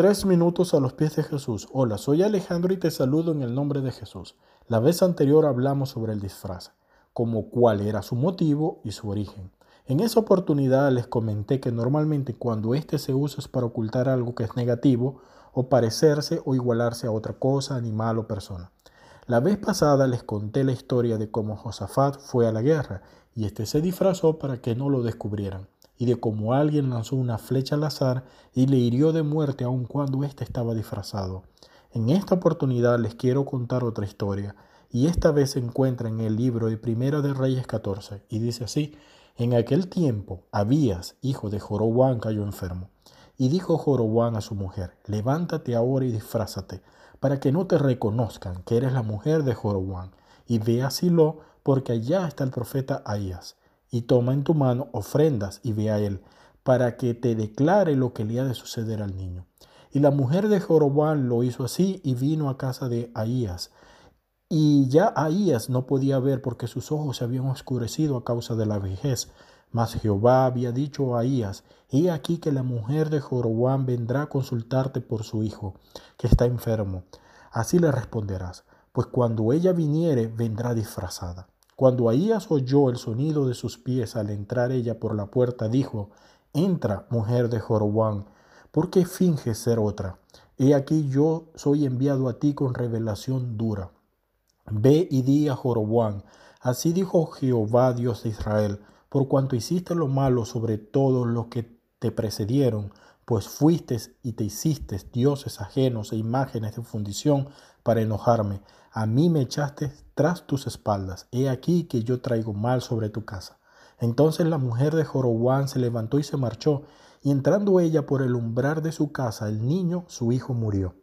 Tres minutos a los pies de Jesús. Hola, soy Alejandro y te saludo en el nombre de Jesús. La vez anterior hablamos sobre el disfraz, como cuál era su motivo y su origen. En esa oportunidad les comenté que normalmente cuando este se usa es para ocultar algo que es negativo o parecerse o igualarse a otra cosa, animal o persona. La vez pasada les conté la historia de cómo Josafat fue a la guerra y este se disfrazó para que no lo descubrieran y de cómo alguien lanzó una flecha al azar y le hirió de muerte aun cuando éste estaba disfrazado. En esta oportunidad les quiero contar otra historia, y esta vez se encuentra en el libro de Primera de Reyes 14, y dice así, en aquel tiempo Abías, hijo de Jorobán, cayó enfermo, y dijo Jorobán a su mujer, levántate ahora y disfrázate, para que no te reconozcan que eres la mujer de Jorobán, y ve a Silo, porque allá está el profeta Ahías y toma en tu mano ofrendas y ve a él, para que te declare lo que le ha de suceder al niño. Y la mujer de Jorobán lo hizo así y vino a casa de Ahías. Y ya Ahías no podía ver porque sus ojos se habían oscurecido a causa de la vejez. Mas Jehová había dicho a Ahías, he aquí que la mujer de Jorobán vendrá a consultarte por su hijo, que está enfermo. Así le responderás, pues cuando ella viniere vendrá disfrazada. Cuando Ahías oyó el sonido de sus pies al entrar ella por la puerta, dijo, Entra, mujer de Jorobán, ¿por qué finges ser otra? He aquí yo soy enviado a ti con revelación dura. Ve y di a Jorobán, así dijo Jehová Dios de Israel, por cuanto hiciste lo malo sobre todos los que te precedieron, pues fuiste y te hiciste dioses ajenos e imágenes de fundición para enojarme. A mí me echaste tras tus espaldas. He aquí que yo traigo mal sobre tu casa. Entonces la mujer de Jorobán se levantó y se marchó, y entrando ella por el umbral de su casa, el niño, su hijo, murió.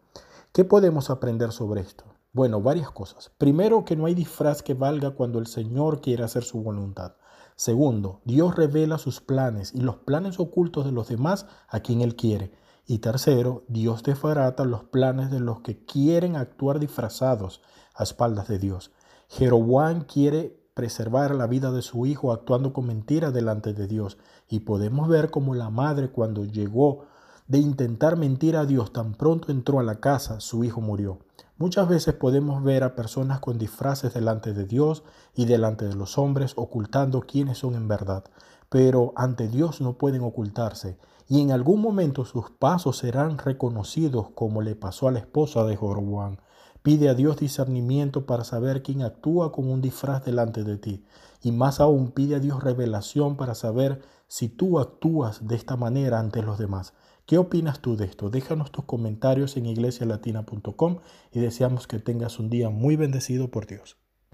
¿Qué podemos aprender sobre esto? Bueno, varias cosas. Primero, que no hay disfraz que valga cuando el Señor quiere hacer su voluntad. Segundo, Dios revela sus planes y los planes ocultos de los demás a quien Él quiere. Y tercero, Dios desbarata los planes de los que quieren actuar disfrazados a espaldas de Dios. Jeroboam quiere preservar la vida de su hijo actuando con mentira delante de Dios. Y podemos ver como la madre cuando llegó de intentar mentir a Dios, tan pronto entró a la casa, su hijo murió. Muchas veces podemos ver a personas con disfraces delante de Dios y delante de los hombres ocultando quiénes son en verdad, pero ante Dios no pueden ocultarse y en algún momento sus pasos serán reconocidos como le pasó a la esposa de Joroboam. Pide a Dios discernimiento para saber quién actúa con un disfraz delante de ti. Y más aún pide a Dios revelación para saber si tú actúas de esta manera ante los demás. ¿Qué opinas tú de esto? Déjanos tus comentarios en iglesialatina.com y deseamos que tengas un día muy bendecido por Dios.